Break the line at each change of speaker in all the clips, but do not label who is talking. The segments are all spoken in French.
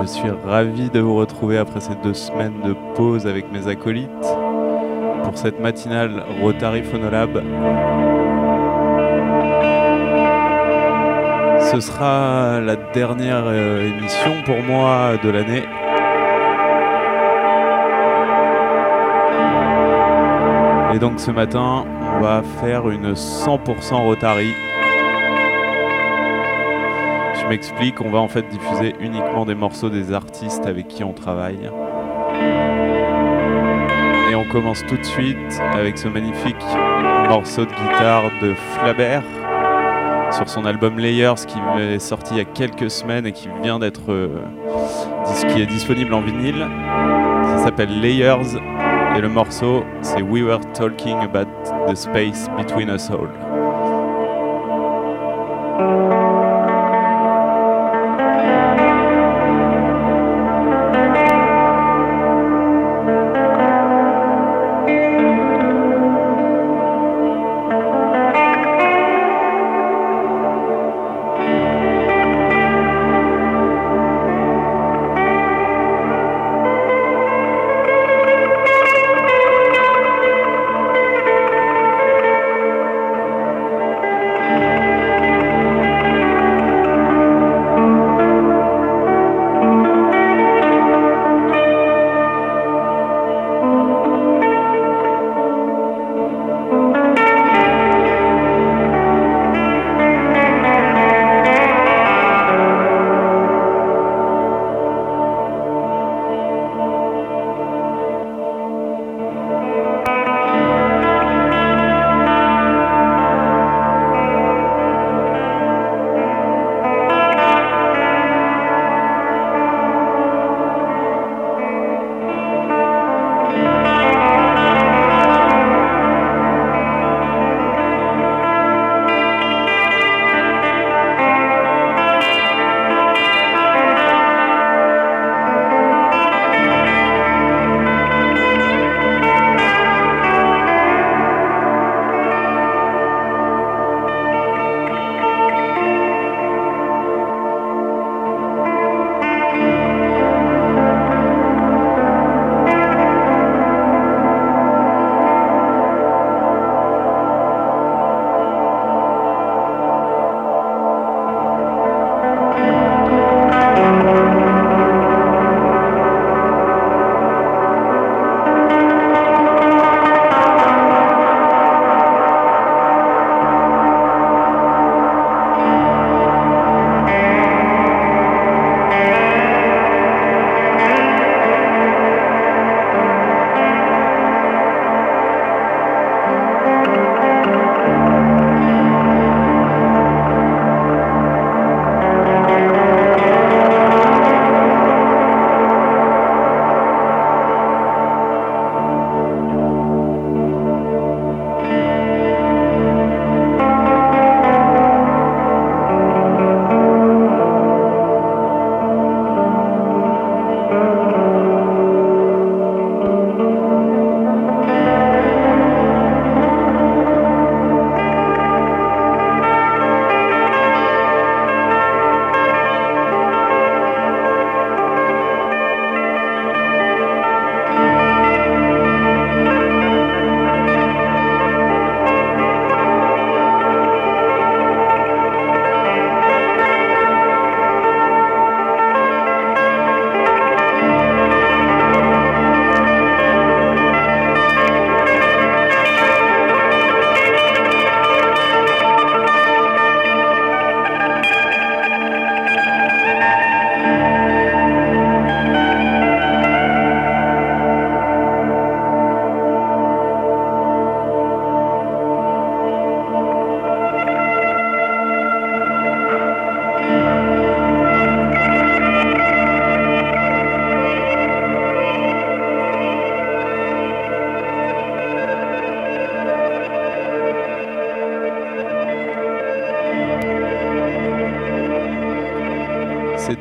Je suis ravi de vous retrouver après ces deux semaines de pause avec mes acolytes pour cette matinale Rotary Phonolab. Ce sera la dernière euh, émission pour moi de l'année. Et donc ce matin, on va faire une 100% Rotary. Je m'explique, on va en fait diffuser uniquement des morceaux des artistes avec qui on travaille. Et on commence tout de suite avec ce magnifique morceau de guitare de Flabert sur son album Layers qui est sorti il y a quelques semaines et qui vient d'être euh, qui est disponible en vinyle. Ça s'appelle Layers et le morceau c'est We Were Talking About the Space Between Us All.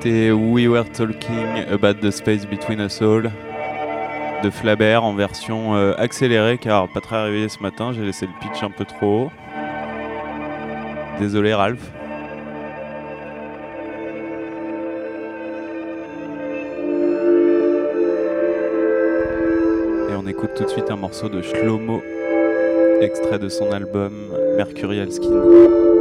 c'était We Were Talking About the Space Between Us All de Flabert en version euh, accélérée car pas très réveillé ce matin, j'ai laissé le pitch un peu trop haut. Désolé Ralph. Et on écoute tout de suite un morceau de Shlomo, extrait de son album Mercurial Skin.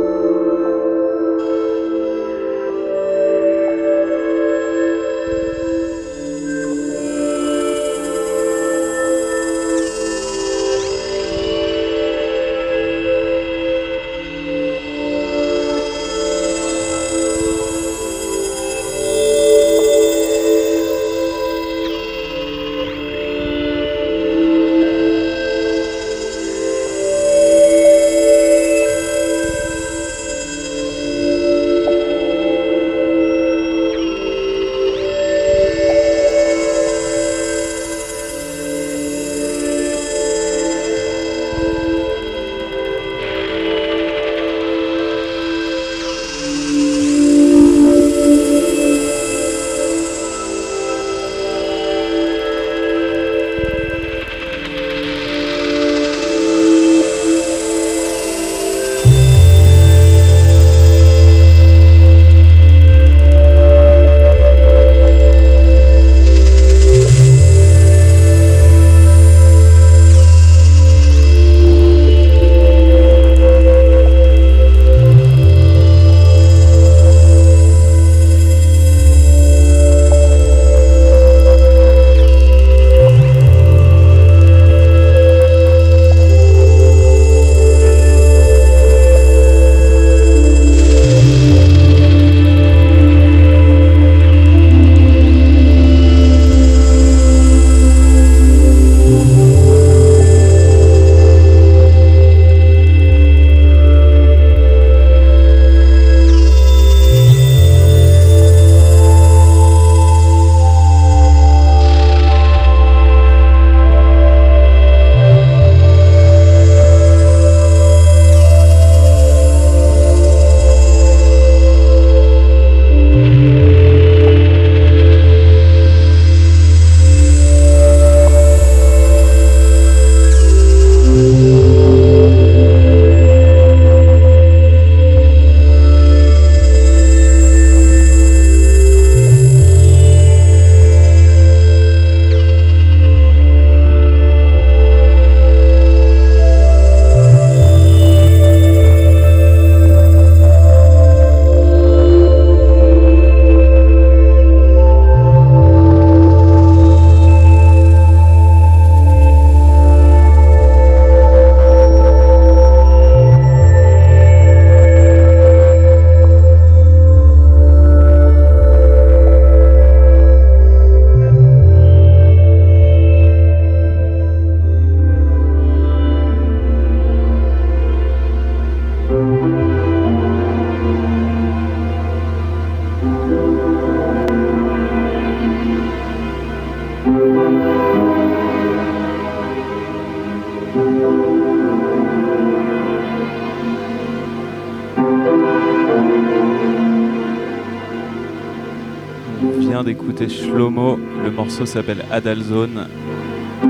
Morceau s'appelle Adalzone.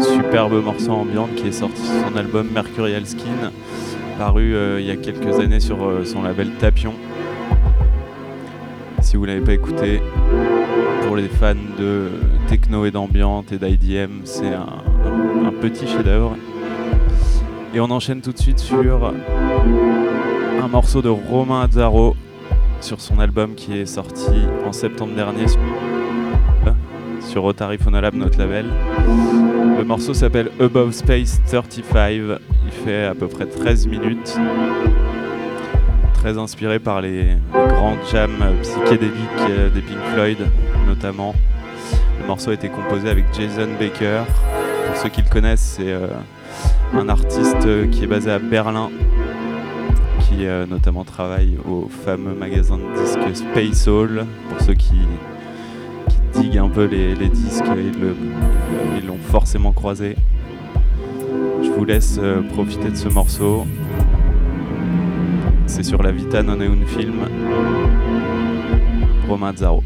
Superbe morceau ambiante qui est sorti sur son album Mercurial Skin, paru euh, il y a quelques années sur euh, son label Tapion. Si vous ne l'avez pas écouté, pour les fans de techno et d'ambiante et d'IDM, c'est un, un, petit chef-d'œuvre. Et on enchaîne tout de suite sur un morceau de Romain Azzaro sur son album qui est sorti en septembre dernier sur Rotary Phonolab, notre label. Le morceau s'appelle Above Space 35. Il fait à peu près 13 minutes. Très inspiré par les, grands jams psychédéliques euh, des Pink Floyd, notamment. Le morceau a été composé avec Jason Baker. Pour ceux qui le connaissent, c'est euh, un artiste euh, qui est basé à Berlin, qui notamment travaille au fameux magasin de disques Space Hall. Pour ceux qui les, disques, ils l'ont forcément croisé. Je vous laisse euh, profiter de ce morceau. C'est sur la Vita Non Film. Romain Zaro.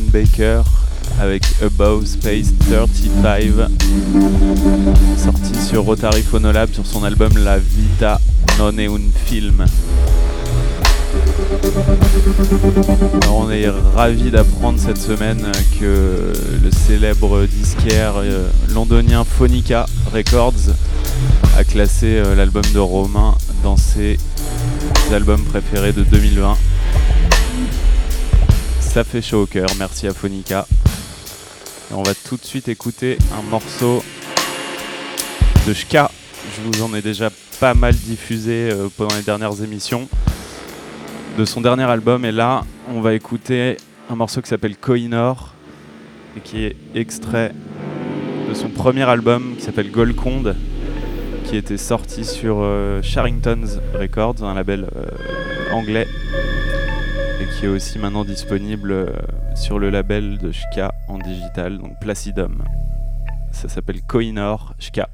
Baker avec Above Space 35, sorti sur Rotary Phonolab sur son album La Vita Non è un film. on est ravi d'apprendre cette semaine que le célèbre disquaire euh, londonien Phonica Records a classé euh, l'album de Romain dans ses albums préférés de 2020. Ça fait chaud au cœur, merci à Phonica. on va tout de suite écouter un morceau de Shka. Je vous en ai déjà pas mal diffusé euh, pendant les dernières émissions de son dernier album. Et là, on va écouter un morceau qui s'appelle Koinor et qui est extrait de son premier album qui s'appelle Golconde, qui était sorti sur euh, Sharrington's Records, un label euh, anglais, qui est aussi maintenant disponible euh, sur le label de Shka en digital, donc Placidum. Ça s'appelle Koinor Shka.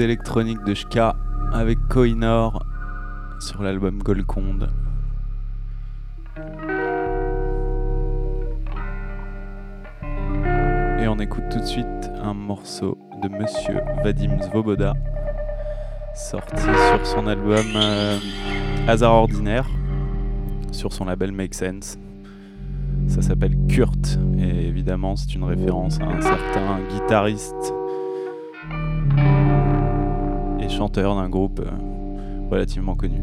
Électronique de Shka avec Koinor sur l'album Golconde. Et on écoute tout de suite un morceau de Monsieur Vadim Svoboda, sorti sur son album euh, Hasard Ordinaire, sur son label Make Sense. Ça s'appelle Kurt et évidemment c'est une référence à un certain guitariste chanteur d'un groupe euh, relativement connu.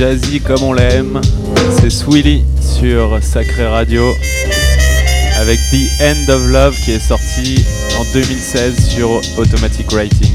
Jazzy comme on l'aime. C'est Swilly sur Sacré Radio avec The End of Love qui est sorti en 2016 sur Automatic Writing.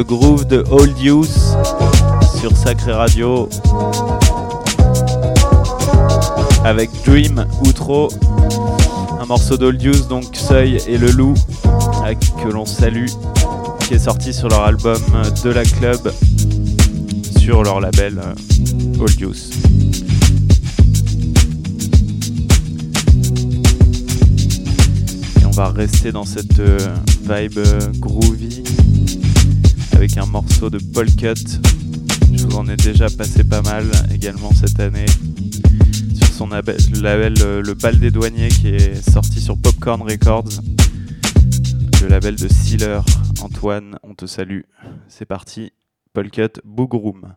Old Youth sur Sacré Radio avec Dream Outro, un morceau d'Old Youth, donc Seuil et le Loup, que l'on salue, qui est sorti sur leur album De la Club sur leur label euh, Old Youth. Et on va rester dans cette euh, vibe euh, groovy avec un morceau de Polkut. Je vous en ai déjà passé pas mal également cette année sur son label euh, Le Bal des Douaniers qui est sorti sur Popcorn Records, le label de Sealer. Antoine, on te salue. C'est parti, Polkut Boogroom.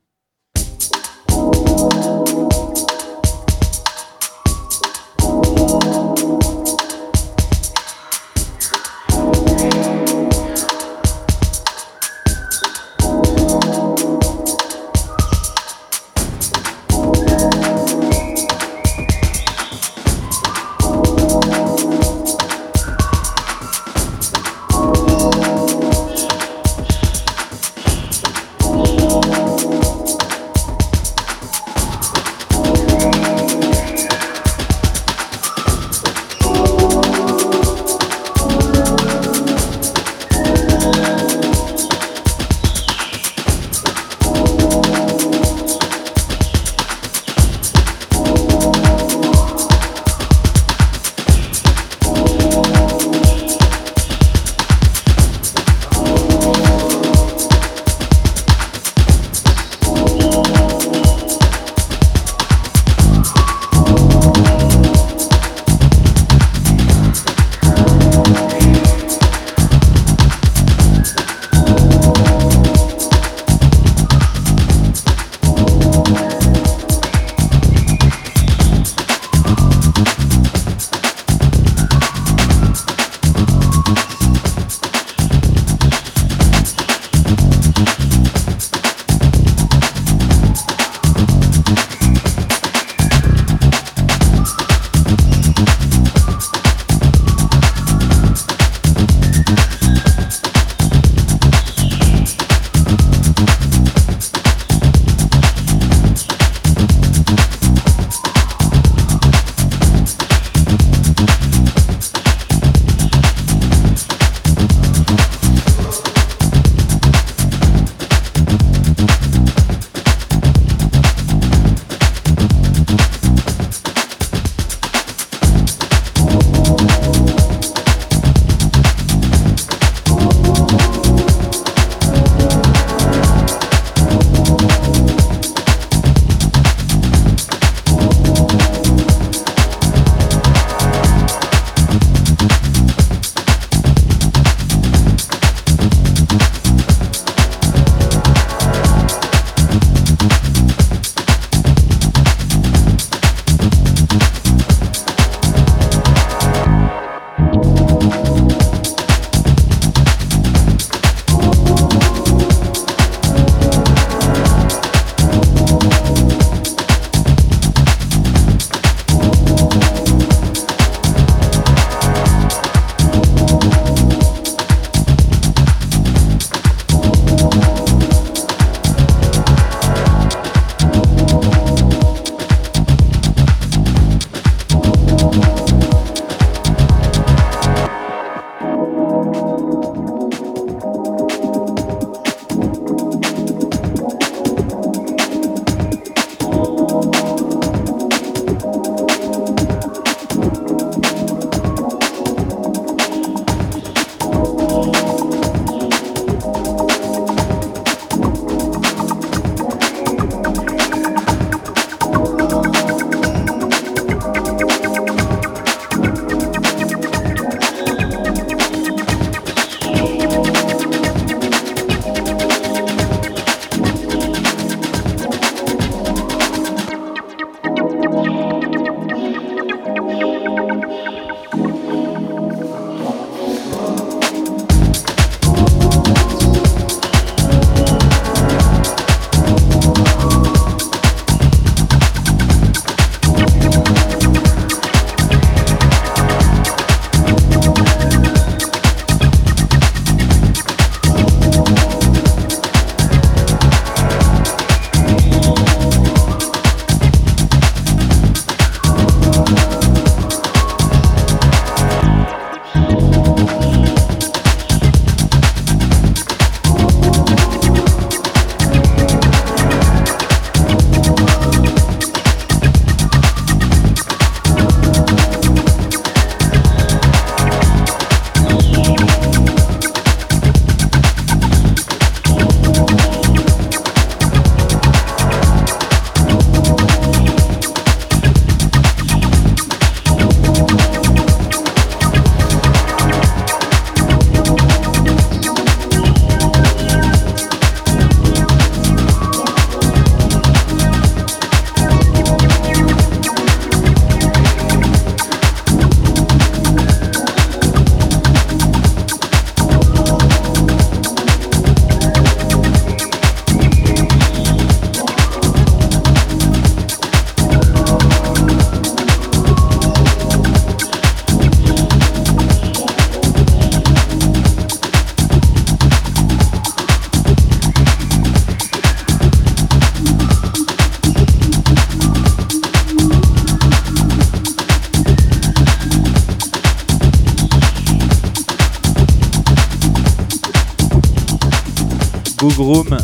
Boogroom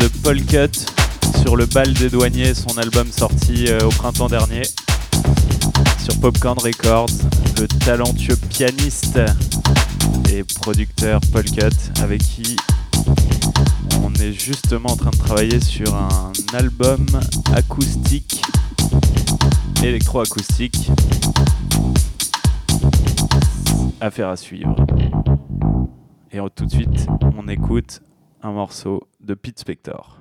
de Paul Cut sur le bal des douaniers, son album sorti euh, au printemps dernier sur Popcorn Records, le talentueux pianiste et producteur Paul Cut avec qui on est justement en train de travailler sur un album acoustique, électroacoustique. Affaire à suivre. Et tout de suite, on écoute un morceau de Pete Spector.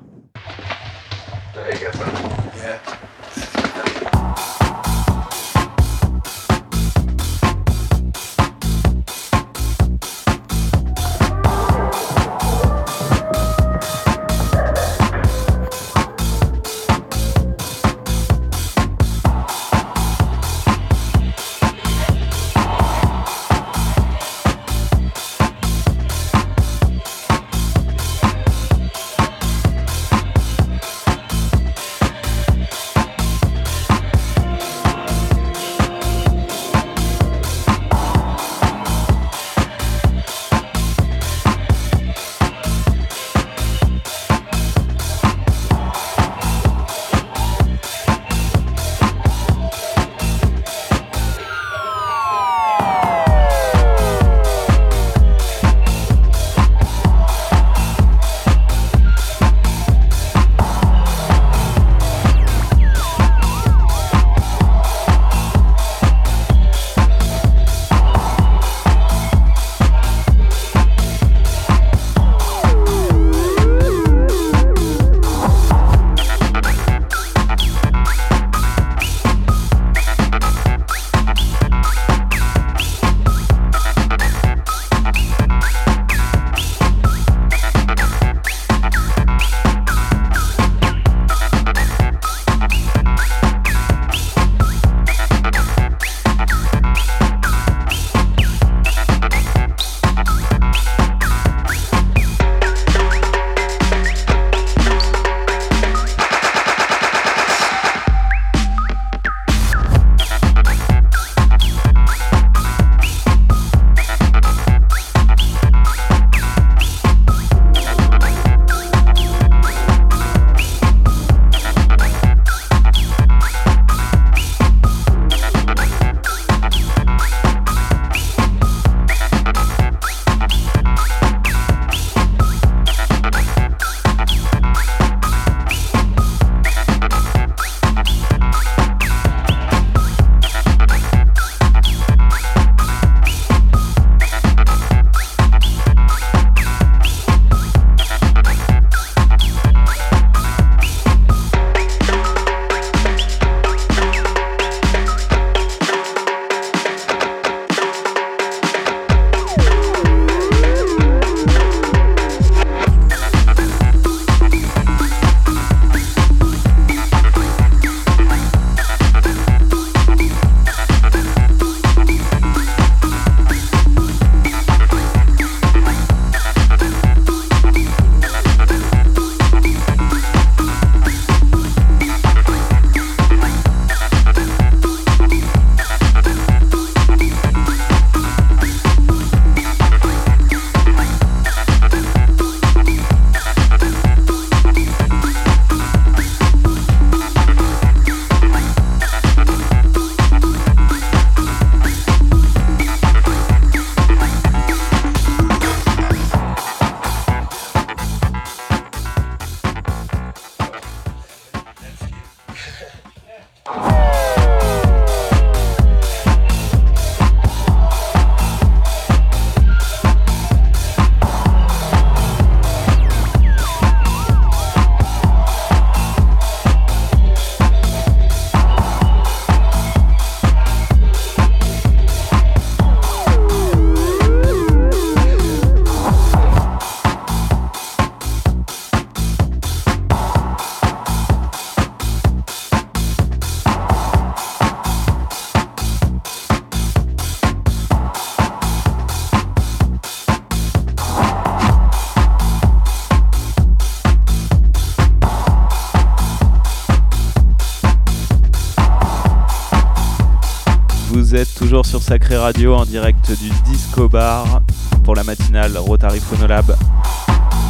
Sacré Radio en direct du Disco Bar pour la matinale Rotary Phonolab.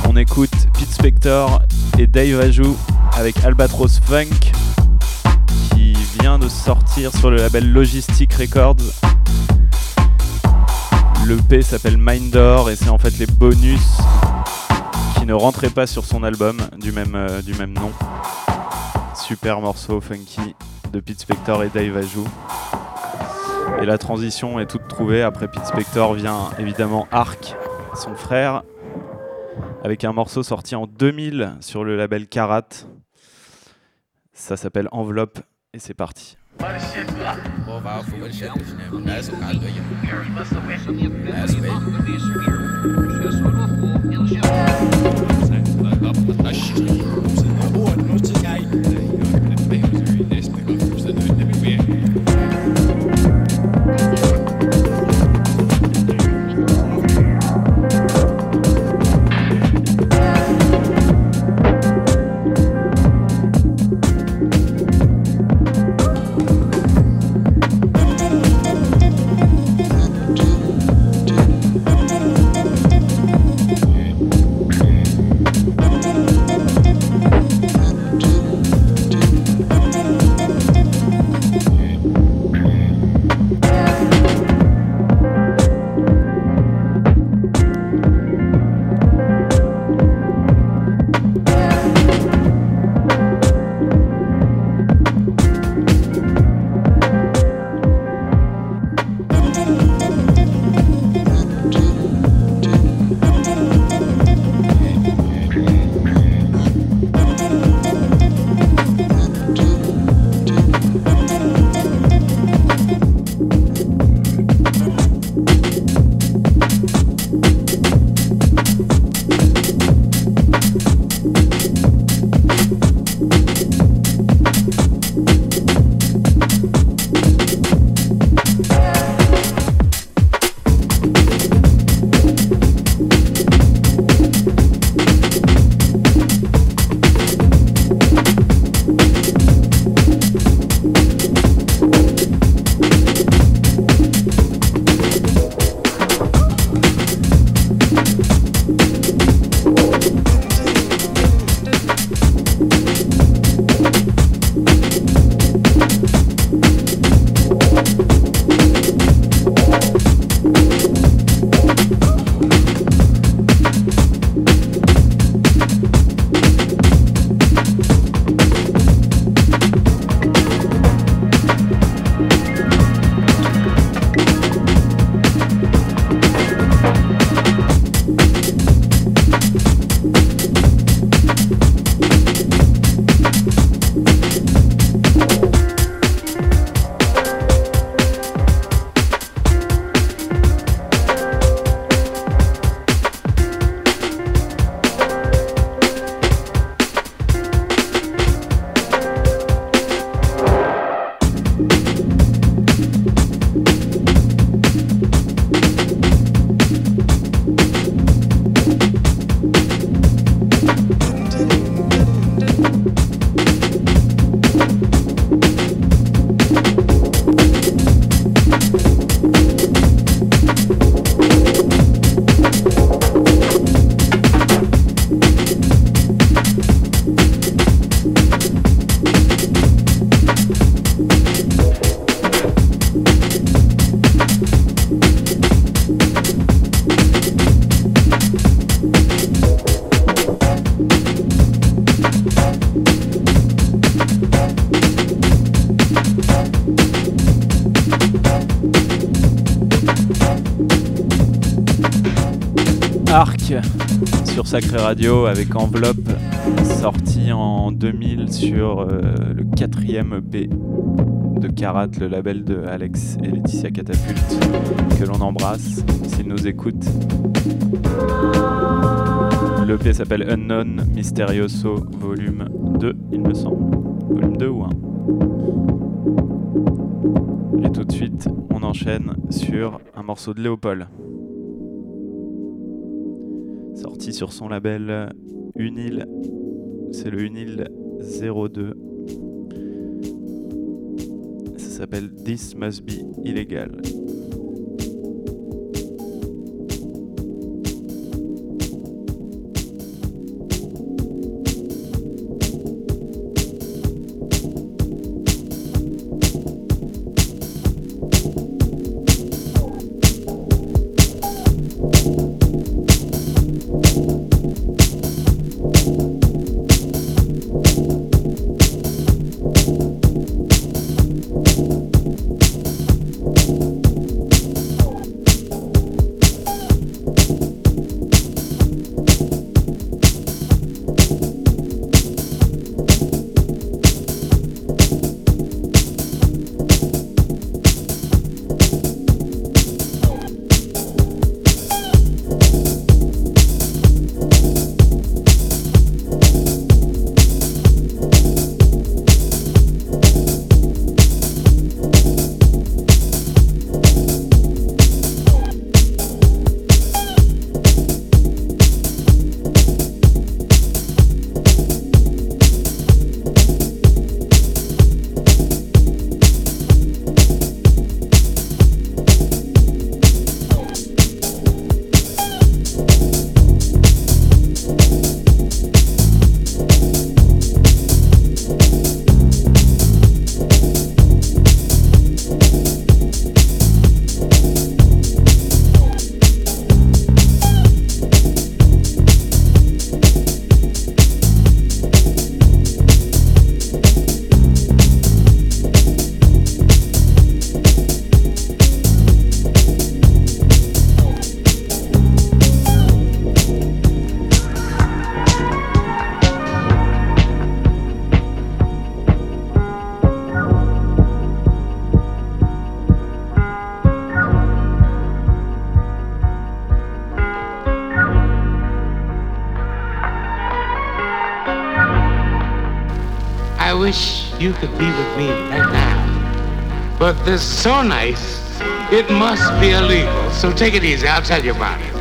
On écoute Pete Spector et Dave Ajou avec Albatros Funk qui vient de sortir sur le label Logistic Records. Le P s'appelle Mindor et c'est en fait les bonus qui ne rentraient pas sur son album du même, euh, du même nom. Super morceau funky de Pete Spector et Dave Ajou. Et la transition est toute trouvée. Après Pete Spector vient évidemment Ark, son frère, avec un morceau sorti en 2000 sur le label Karat. Ça s'appelle Enveloppe et c'est parti. Sacré Radio avec Enveloppe, sorti en 2000 sur euh, le quatrième EP de Karat, le label de Alex et Laetitia Catapulte, que l'on embrasse s'ils nous écoutent. L'EP s'appelle Unknown Mysterioso Volume 2, il me semble. Volume 2 ou 1 Et tout de suite, on enchaîne sur un morceau de Léopold sur son label Unil. C'est le Unil 02. Ça s'appelle This Must Be Illegal.
You could be with me right now. But this is so nice, it must be illegal. So take it easy, I'll tell you about it.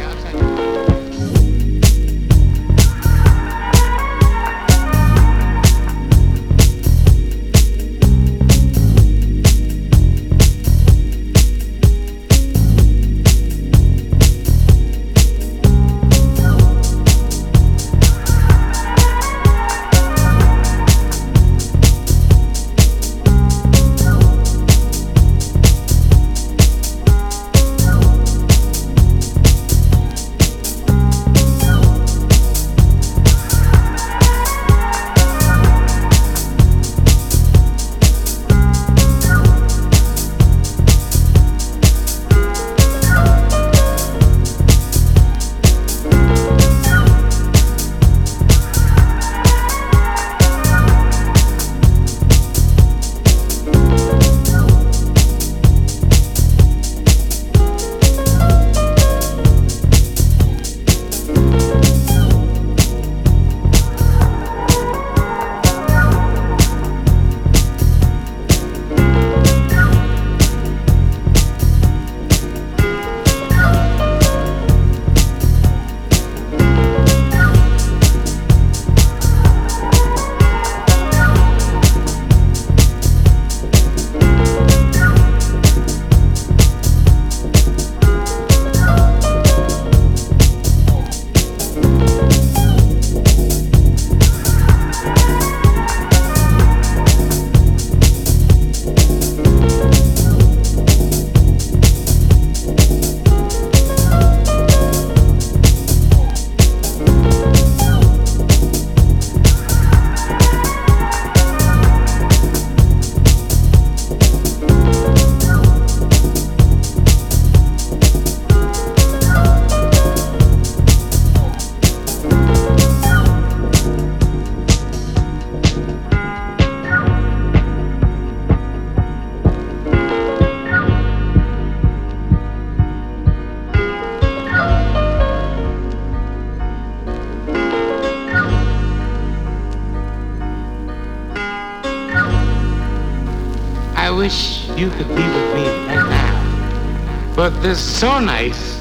Is so nice,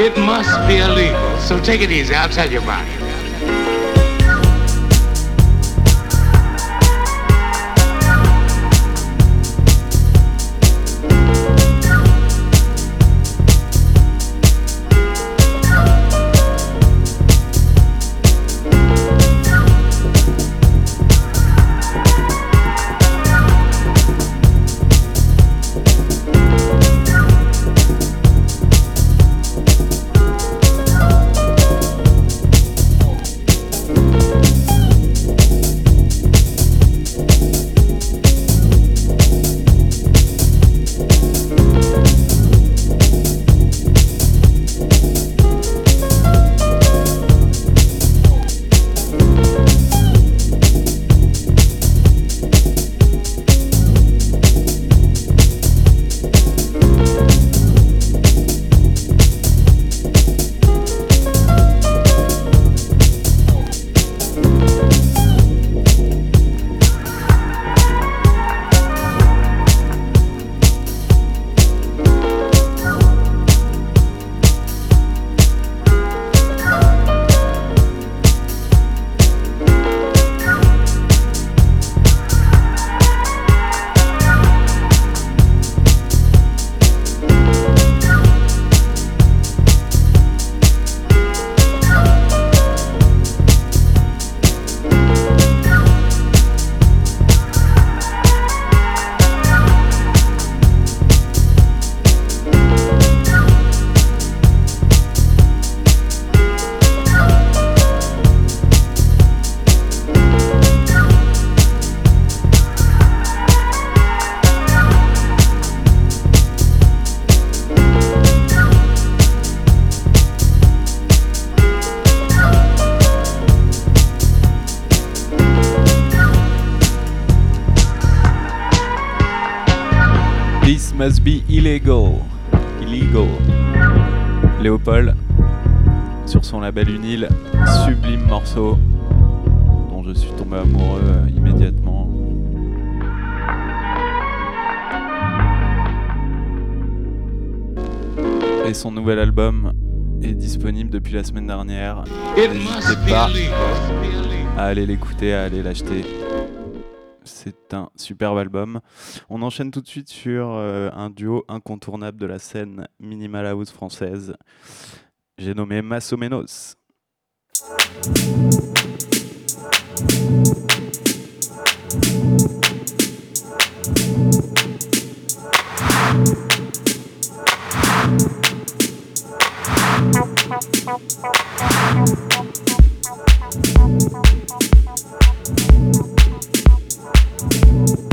it must be illegal. So take it easy, I'll tell you about it.
Depuis la semaine dernière. N'hésitez pas à aller l'écouter, à aller l'acheter. C'est un superbe album. On enchaîne tout de suite sur euh, un duo incontournable de la scène Minimal House française. J'ai nommé Massomenos. Thank you.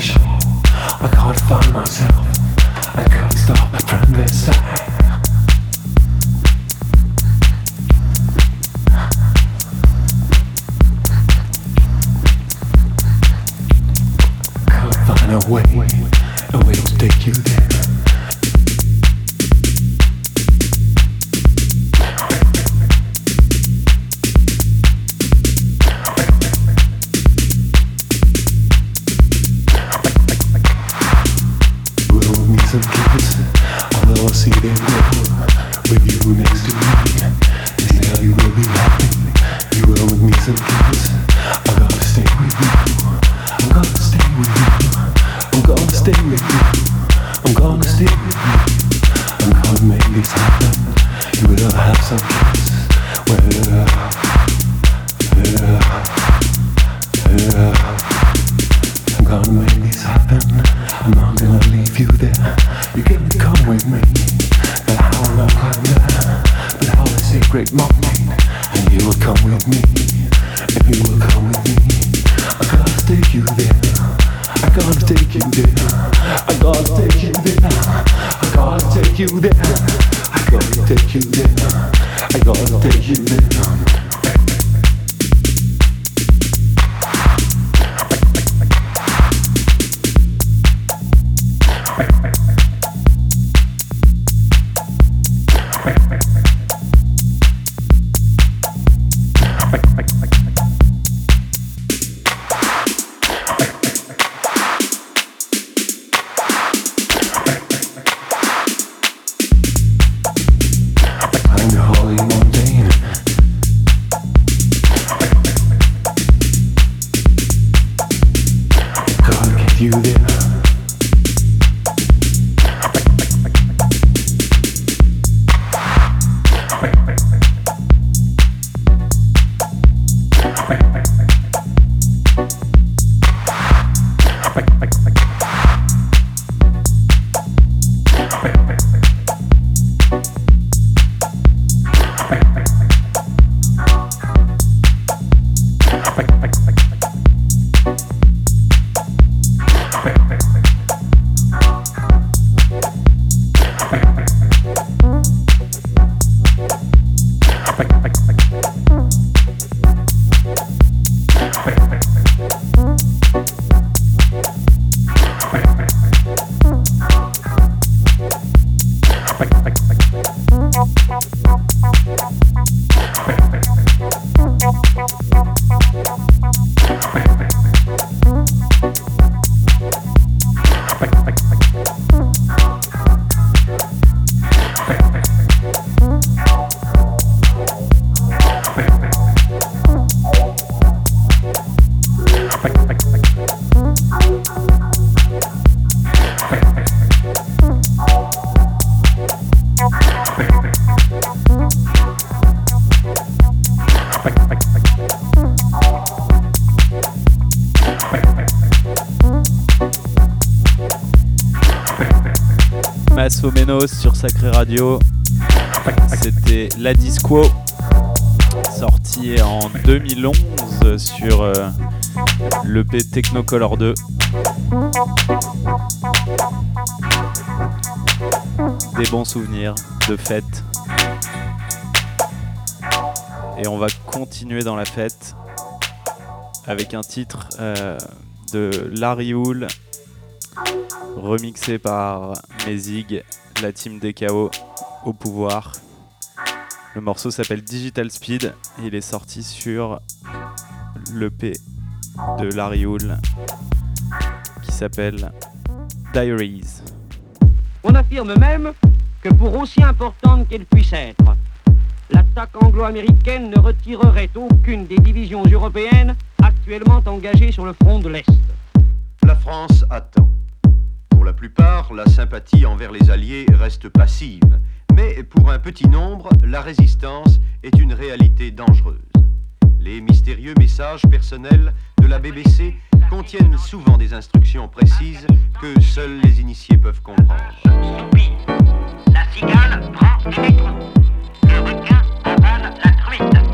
Sur Sacré Radio. C'était La Disco, sorti en 2011 sur euh, l'EP Technocolor 2. Des bons souvenirs de fête. Et on va continuer dans la fête avec un titre euh, de Larry Hull remixé par Mezig la team DKO au pouvoir. Le morceau s'appelle Digital Speed et il est sorti sur l'EP de Larry Hull qui s'appelle Diaries.
On affirme même que pour aussi importante qu'elle puisse être, l'attaque anglo-américaine ne retirerait aucune des divisions européennes actuellement engagées sur le front de l'Est.
La France attend. Pour la plupart, la sympathie envers les Alliés reste passive, mais pour un petit nombre, la résistance est une réalité dangereuse. Les mystérieux messages personnels de la BBC contiennent souvent des instructions précises que seuls les initiés peuvent comprendre.
La cigale prend des Le requin la truite.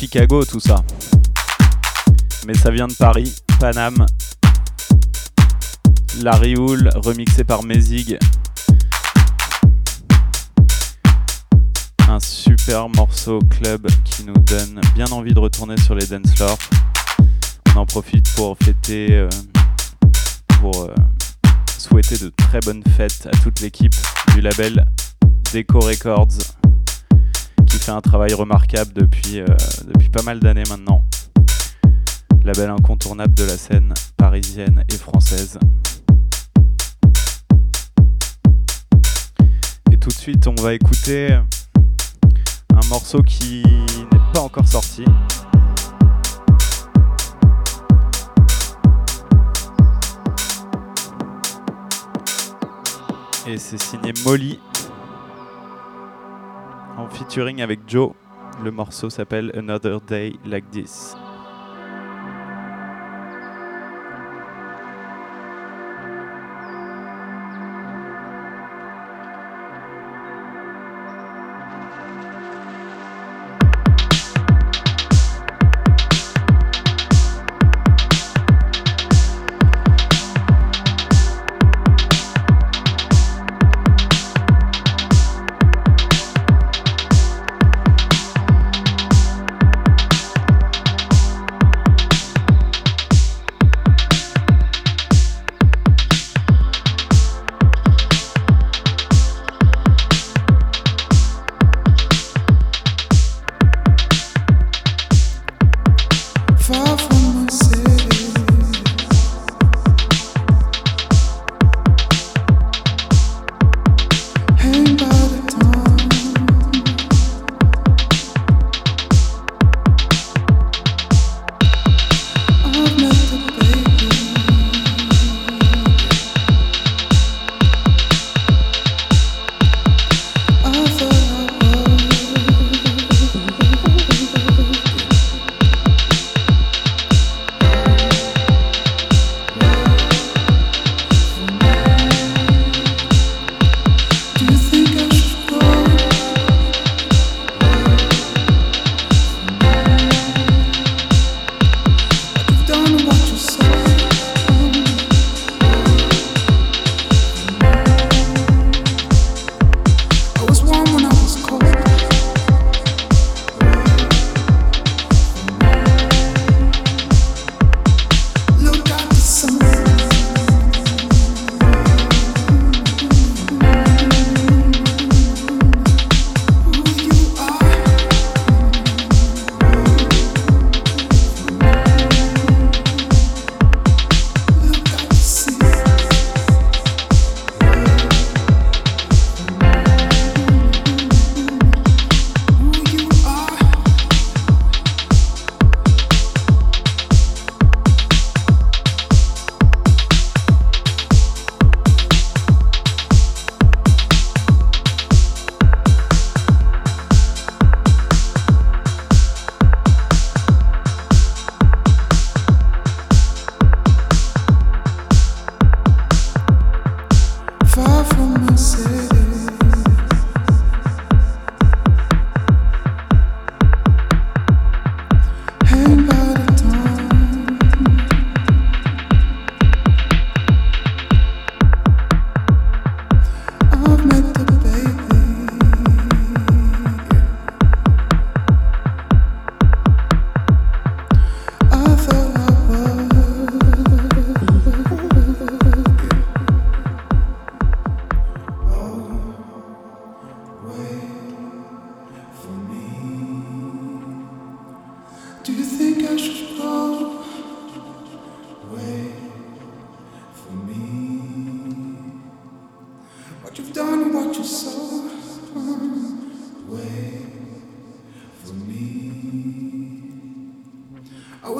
Chicago tout ça. Mais ça vient de Paris, Paname. Larry Hull, remixé par Mezig. Un super morceau club qui nous donne bien envie de retourner sur les dance floors. On en profite pour fêter, euh, pour euh, souhaiter de très bonnes fêtes à toute l'équipe du label Deco Records un travail remarquable depuis, euh, depuis pas mal d'années maintenant. Label incontournable de la scène parisienne et française. Et tout de suite, on va écouter un morceau qui n'est pas encore sorti. Et c'est signé Molly featuring avec Joe. Le morceau s'appelle Another Day Like This.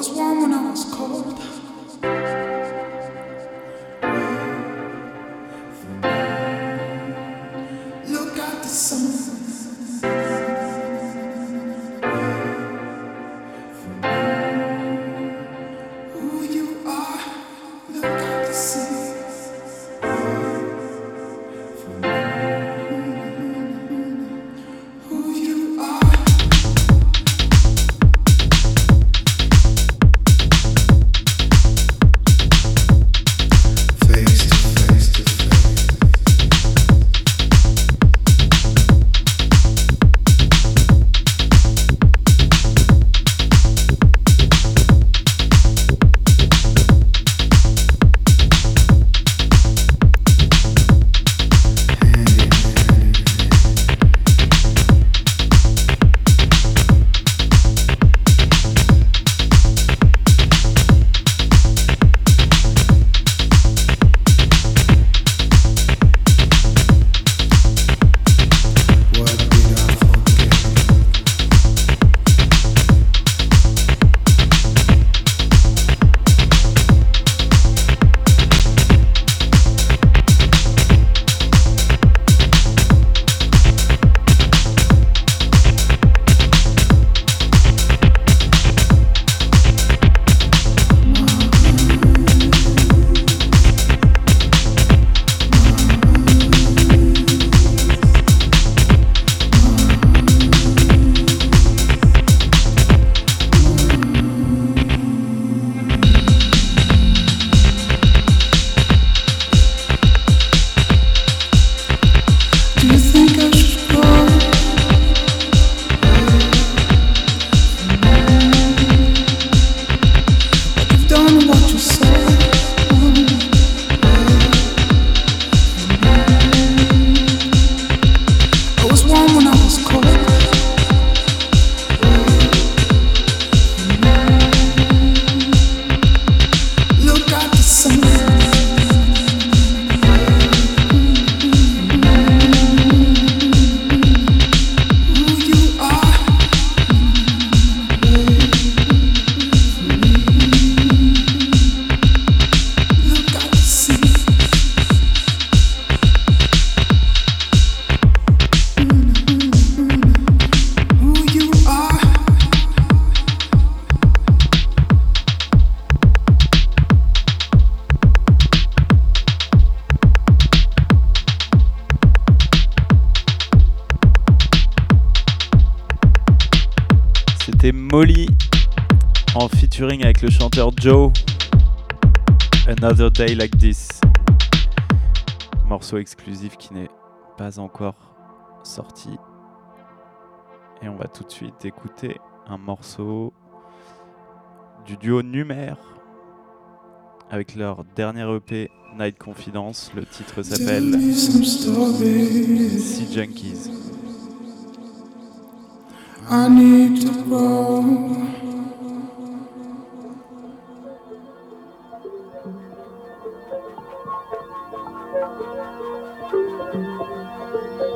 was warm. Joe. Another Day Like This. Morceau exclusif qui n'est pas encore sorti. Et on va tout de suite écouter un morceau du duo Numer avec leur dernier EP Night Confidence. Le titre s'appelle Sea Junkies.
I need to
thank you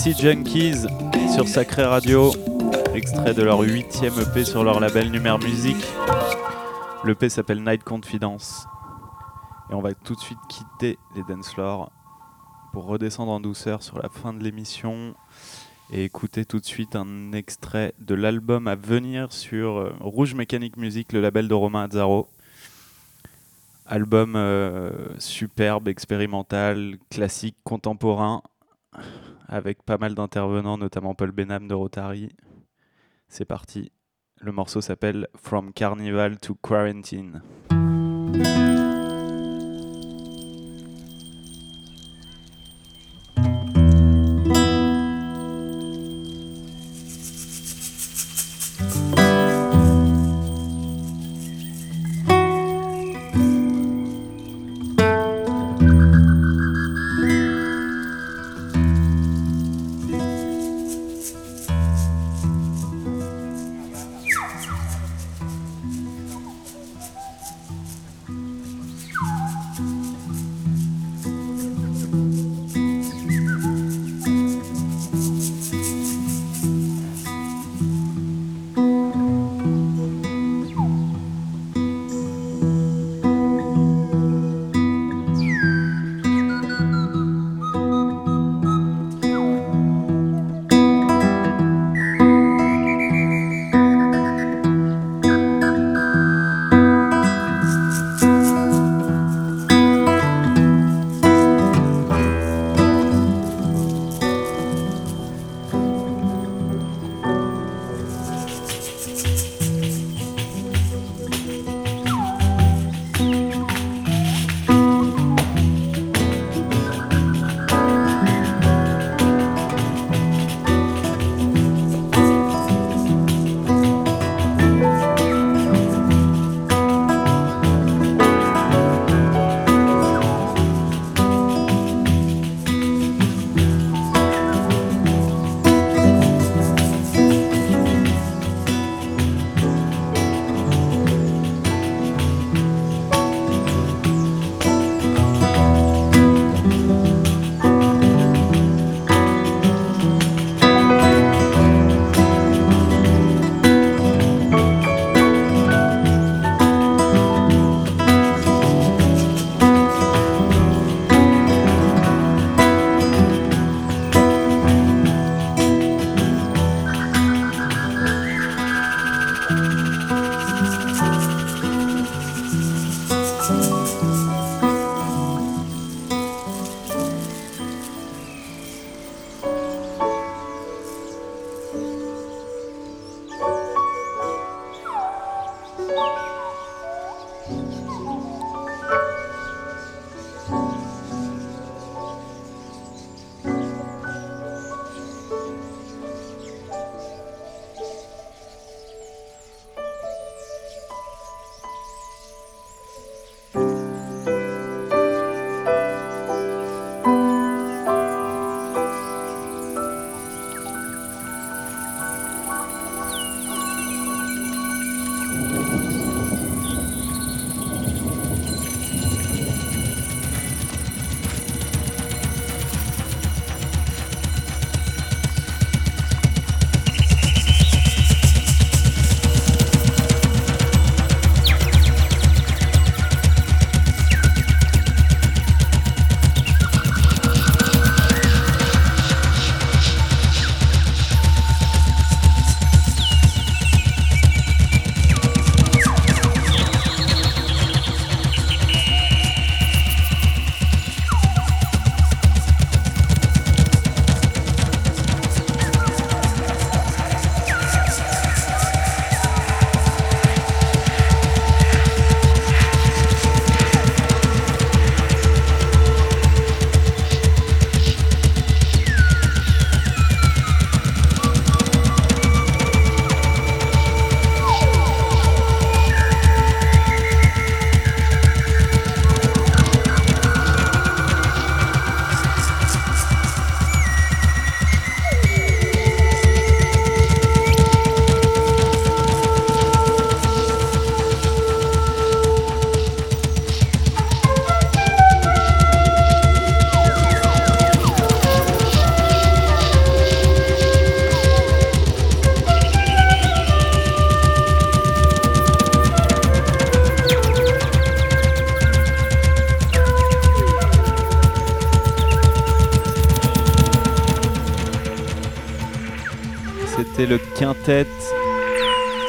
Sea Junkies sur Sacré Radio, extrait de leur huitième EP sur leur label Numer Music. L'EP s'appelle Night Confidence. Et on va tout de suite quitter les dance floors pour redescendre en douceur sur la fin de l'émission et écouter tout de suite un extrait de l'album à venir sur euh, Rouge Mécanique Music, le label de Romain Azzaro. Album euh, superbe, expérimental, classique, contemporain, avec pas mal d'intervenants, notamment Paul Benham de Rotary. C'est parti. Le morceau s'appelle From Carnival to Quarantine.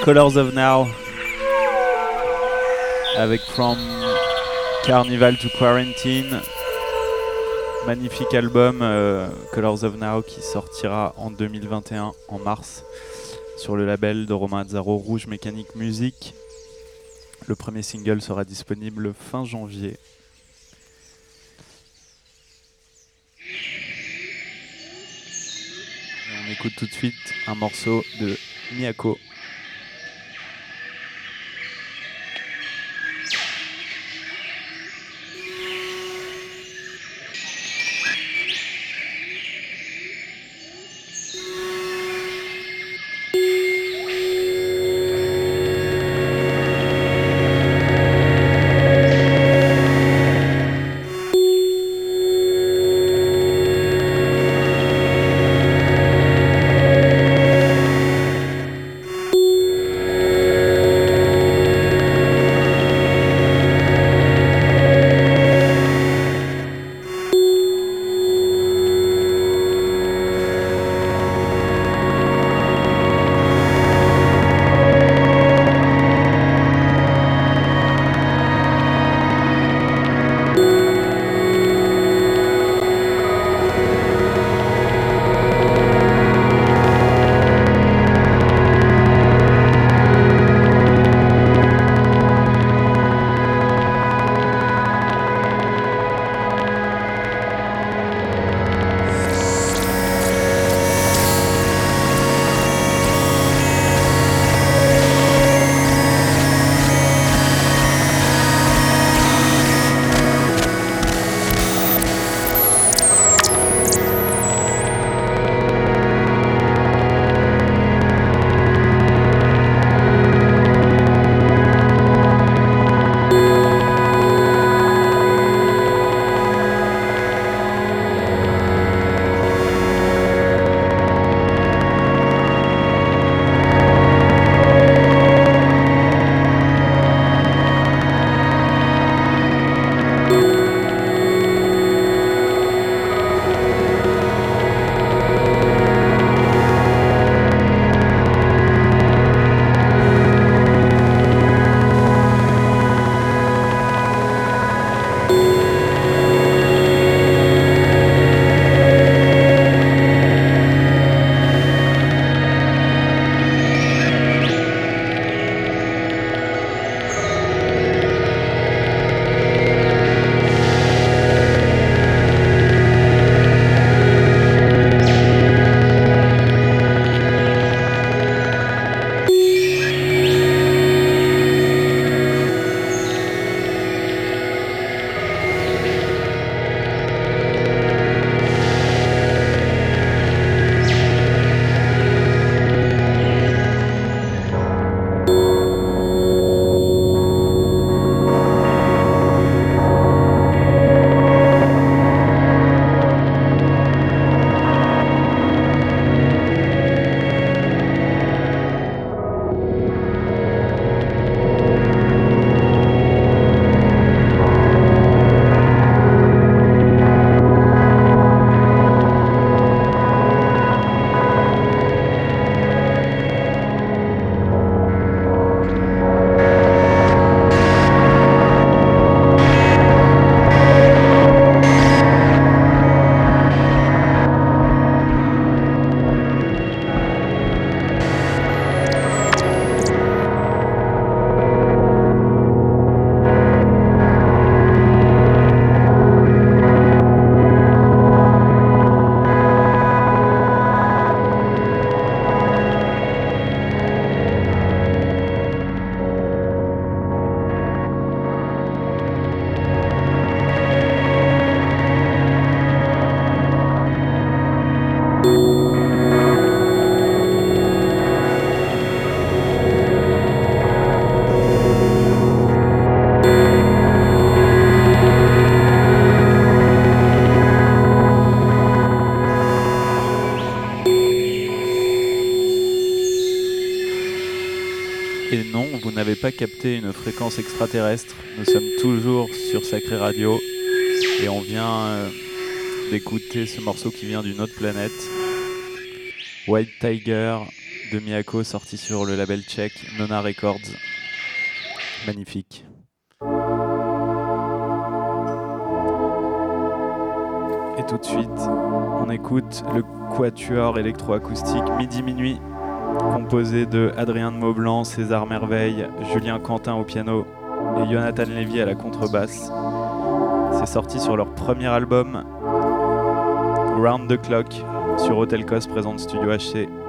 Colors of Now avec From Carnival to Quarantine. Magnifique album euh, Colors of Now qui sortira en 2021 en mars sur le label de Romain Azzaro Rouge Mécanique Musique. Le premier single sera disponible fin janvier. On écoute tout de suite un morceau de Miyako. Pas capté une fréquence extraterrestre. Nous sommes toujours sur Sacré Radio et on vient euh, d'écouter ce morceau qui vient d'une autre planète. White Tiger de Miyako sorti sur le label tchèque Nona Records. Magnifique. Et tout de suite, on écoute le quatuor électroacoustique Midi Minuit, composé de Adrien de Maublanc, César Merveille, Julien Quentin au piano et Jonathan Lévy à la contrebasse. C'est sorti sur leur premier album, Round the Clock, sur Hotel Cos présente Studio HC.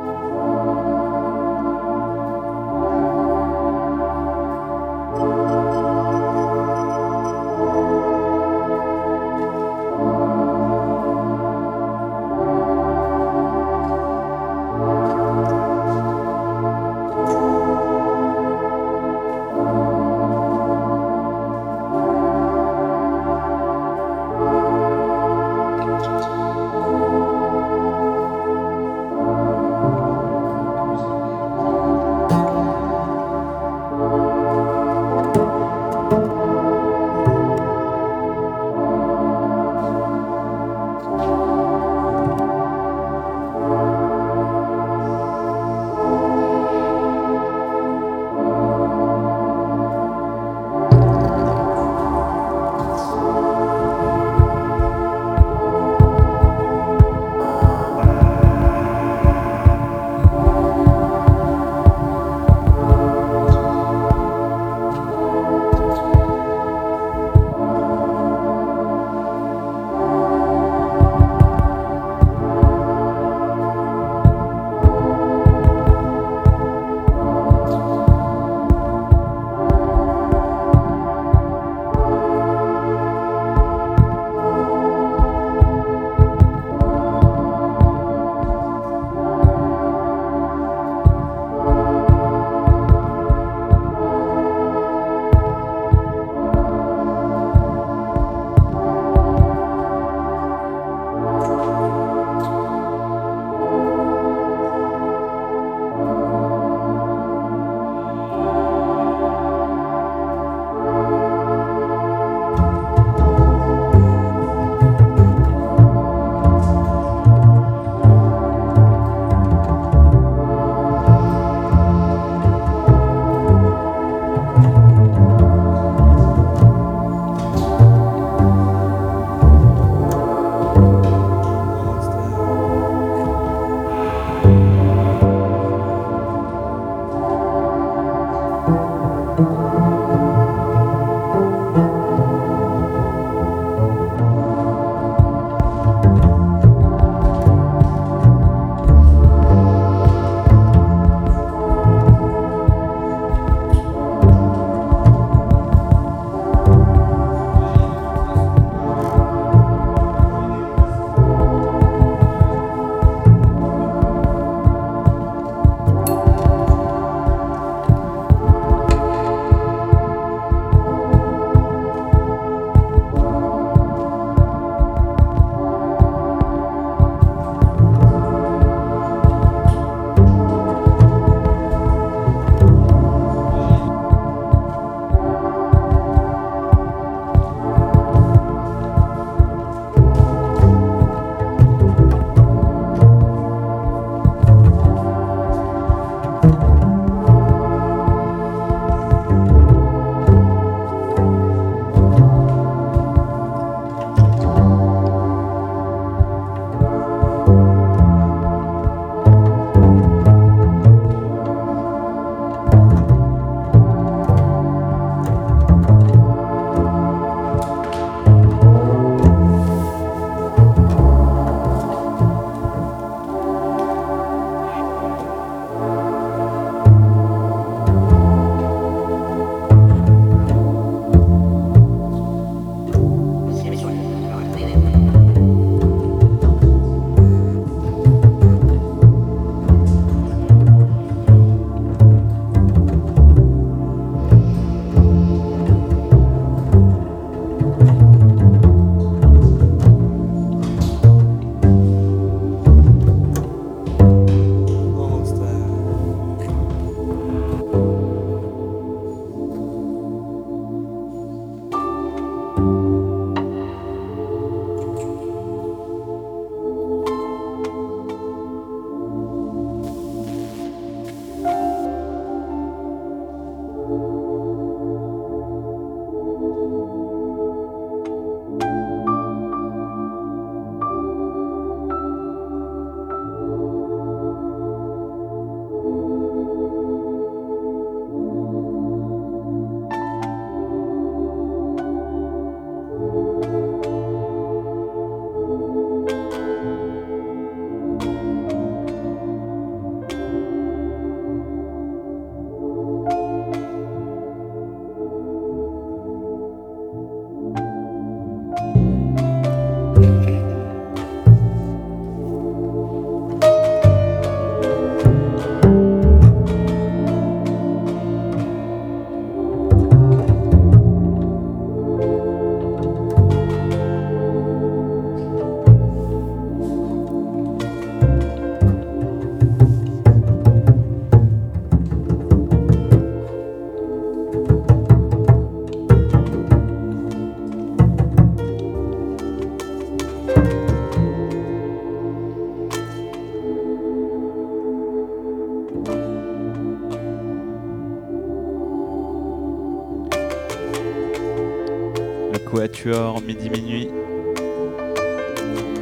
Quatuor Midi Minuit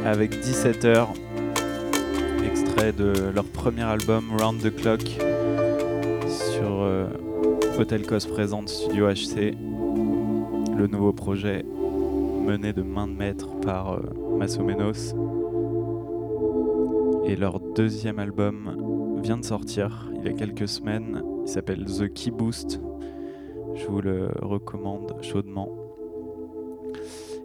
avec 17 heures, extrait de leur premier album Round the Clock sur euh, Hotel Cos présente Studio HC, le nouveau projet mené de main de maître par euh, Massomenos. Et leur deuxième album vient de sortir il y a quelques semaines, il s'appelle The Key Boost. Je vous le recommande chaudement.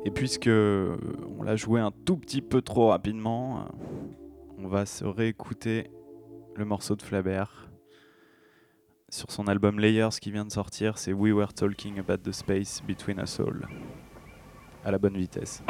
Et puisque on l'a joué un tout petit peu trop rapidement, on va se réécouter le morceau de Flabert sur son album Layers qui vient de sortir. C'est We Were Talking About the Space Between Us All. À la bonne vitesse.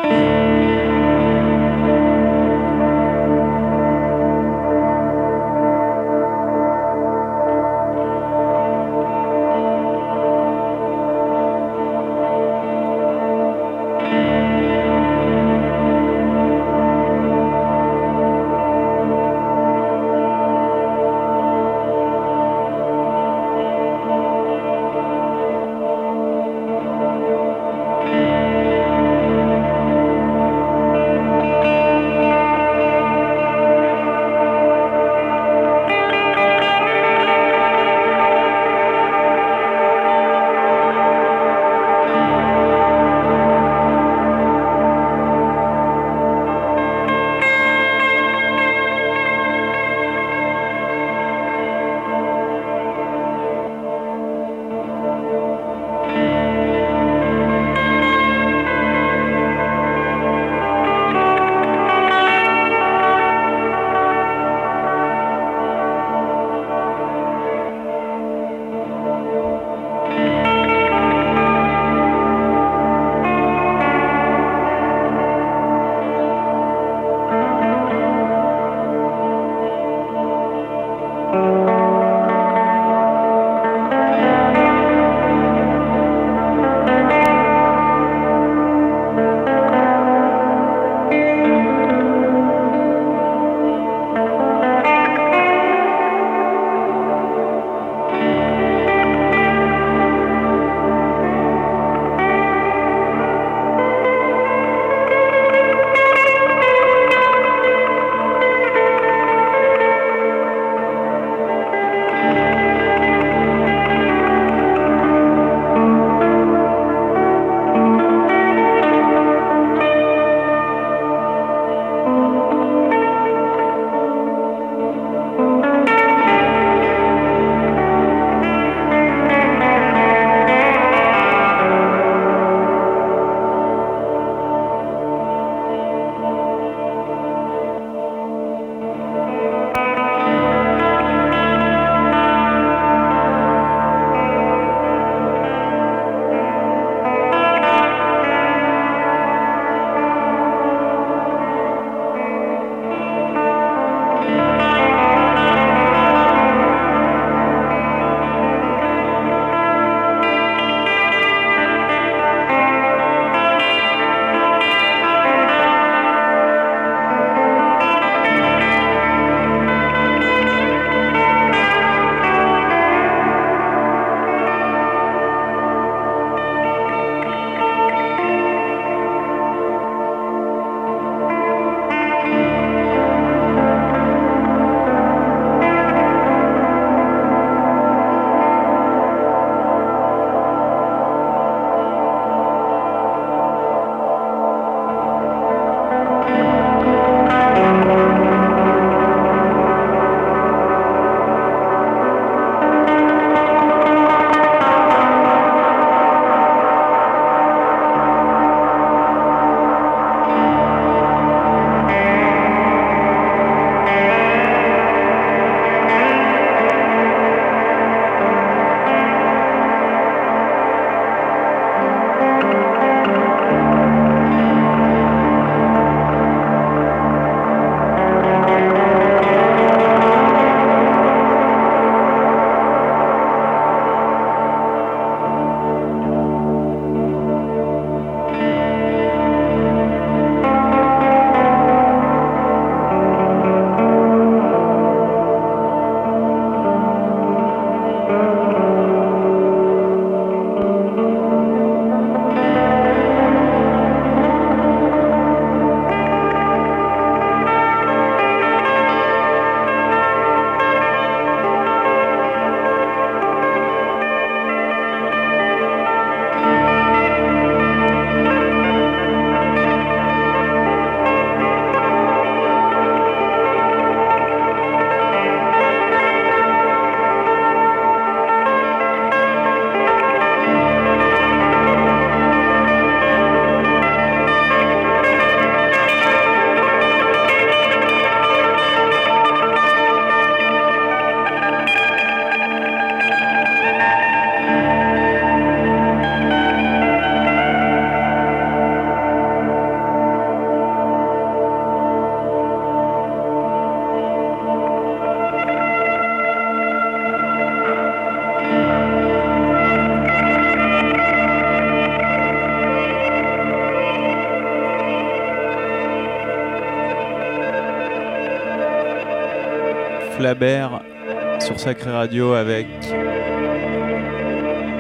Sacré Radio avec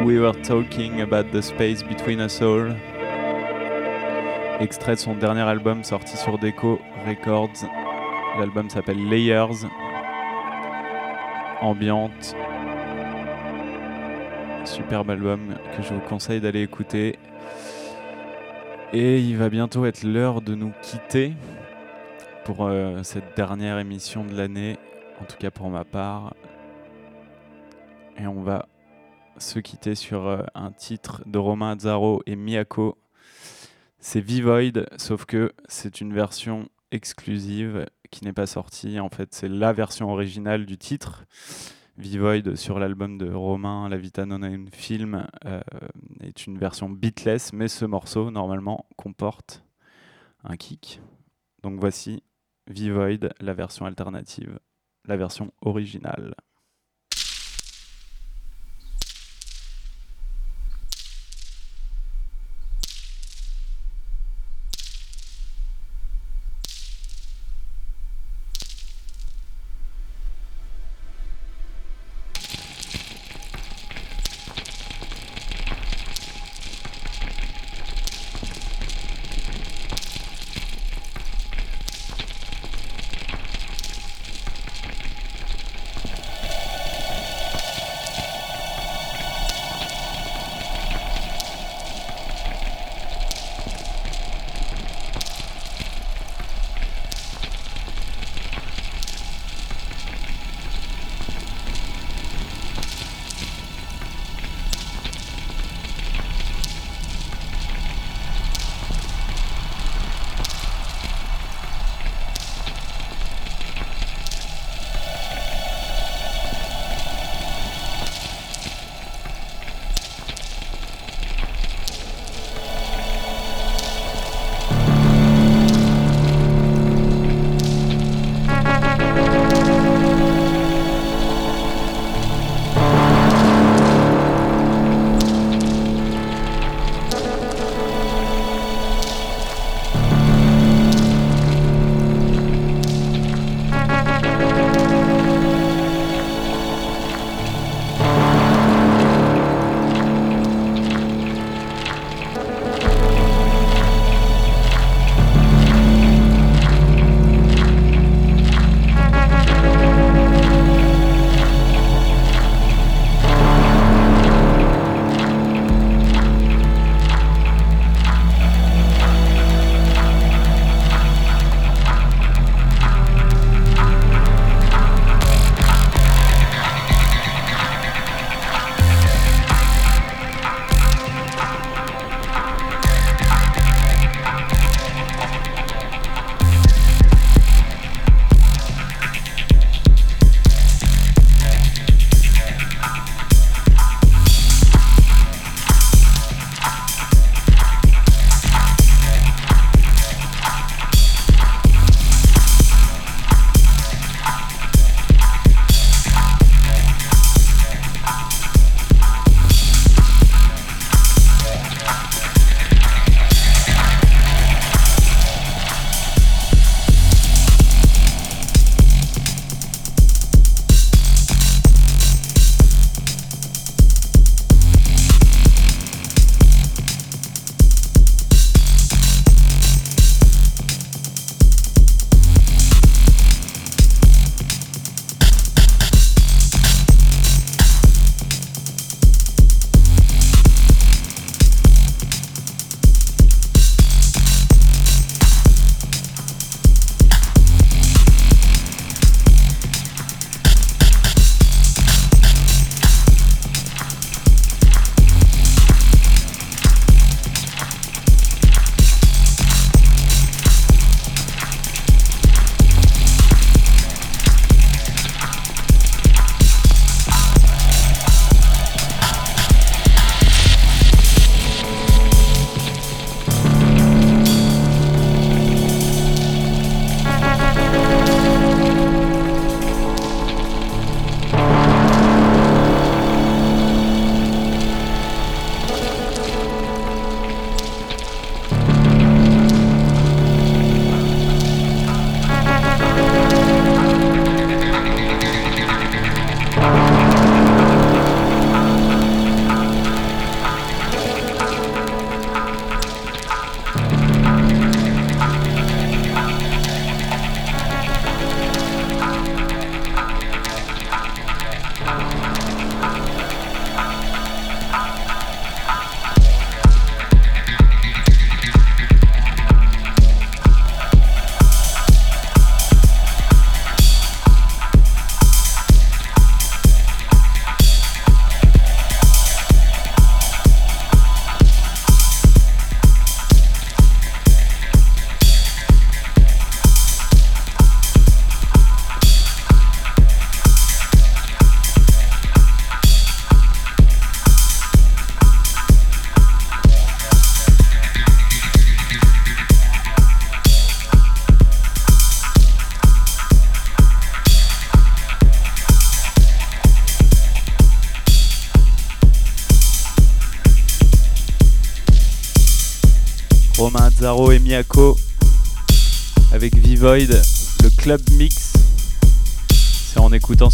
We Were Talking About the Space Between Us All. Extrait de son dernier album sorti sur Deco Records. L'album s'appelle Layers. Ambiante. Superbe album que je vous conseille d'aller écouter. Et il va bientôt être l'heure de nous quitter pour euh, cette dernière émission de l'année, en tout cas pour ma part. Et on va se quitter sur euh, un titre de Romain Azzaro et Miyako. C'est Vivoid, sauf que c'est une version exclusive qui n'est pas sortie. En fait, c'est la version originale du titre. Vivoid sur l'album de Romain, La Vita Non un Film, euh, est une version beatless, mais ce morceau, normalement, comporte un kick. Donc voici Vivoid, la version alternative, la version originale.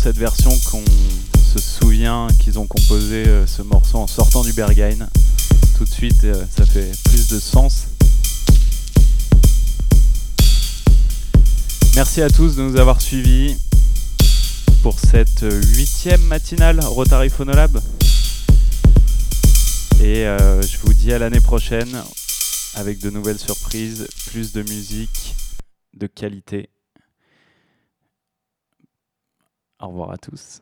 Cette version qu'on se souvient qu'ils ont composé euh, ce morceau en sortant du Berghain. Tout de suite, euh, ça fait plus de sens. Merci à tous de nous avoir suivis pour cette huitième matinale Rotary Phonolab. Et euh, je vous dis à l'année prochaine avec de nouvelles surprises, plus de musique de qualité. Au revoir à tous.